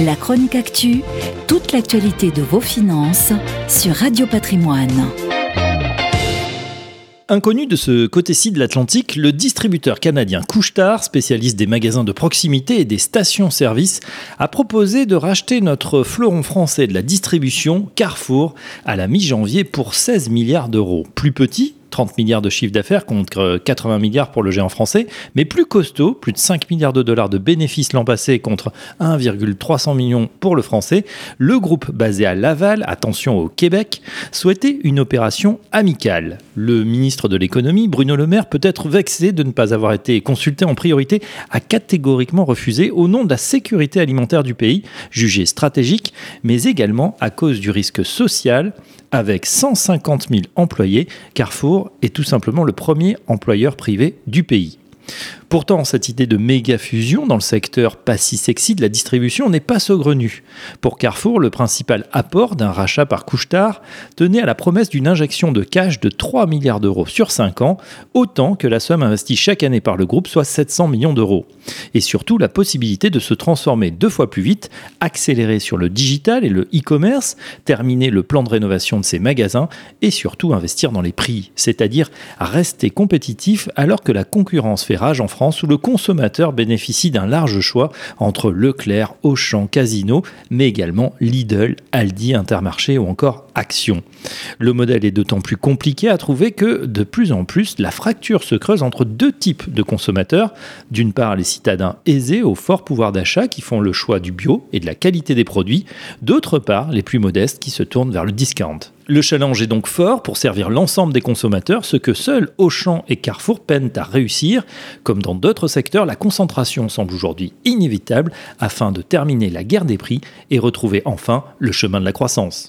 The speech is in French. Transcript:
La chronique actu, toute l'actualité de vos finances sur Radio Patrimoine. Inconnu de ce côté-ci de l'Atlantique, le distributeur canadien Couchetard, spécialiste des magasins de proximité et des stations-service, a proposé de racheter notre fleuron français de la distribution, Carrefour, à la mi-janvier pour 16 milliards d'euros. Plus petit, 30 milliards de chiffre d'affaires contre 80 milliards pour le géant français, mais plus costaud, plus de 5 milliards de dollars de bénéfices l'an passé contre 1,300 millions pour le français, le groupe basé à Laval, attention au Québec, souhaitait une opération amicale. Le ministre de l'économie, Bruno Le Maire, peut être vexé de ne pas avoir été consulté en priorité, a catégoriquement refusé au nom de la sécurité alimentaire du pays, jugée stratégique, mais également à cause du risque social avec 150 000 employés, Carrefour est tout simplement le premier employeur privé du pays. Pourtant, cette idée de méga fusion dans le secteur pas si sexy de la distribution n'est pas saugrenue. Pour Carrefour, le principal apport d'un rachat par Couchetard tenait à la promesse d'une injection de cash de 3 milliards d'euros sur 5 ans, autant que la somme investie chaque année par le groupe, soit 700 millions d'euros. Et surtout, la possibilité de se transformer deux fois plus vite, accélérer sur le digital et le e-commerce, terminer le plan de rénovation de ses magasins et surtout investir dans les prix, c'est-à-dire rester compétitif alors que la concurrence fait rage en Où le consommateur bénéficie d'un large choix entre Leclerc, Auchan, Casino, mais également Lidl, Aldi, Intermarché ou encore Action. Le modèle est d'autant plus compliqué à trouver que de plus en plus la fracture se creuse entre deux types de consommateurs. D'une part les citadins aisés au fort pouvoir d'achat qui font le choix du bio et de la qualité des produits, d'autre part les plus modestes qui se tournent vers le discount. Le challenge est donc fort pour servir l'ensemble des consommateurs, ce que seuls Auchan et Carrefour peinent à réussir. Comme dans d'autres secteurs, la concentration semble aujourd'hui inévitable afin de terminer la guerre des prix et retrouver enfin le chemin de la croissance.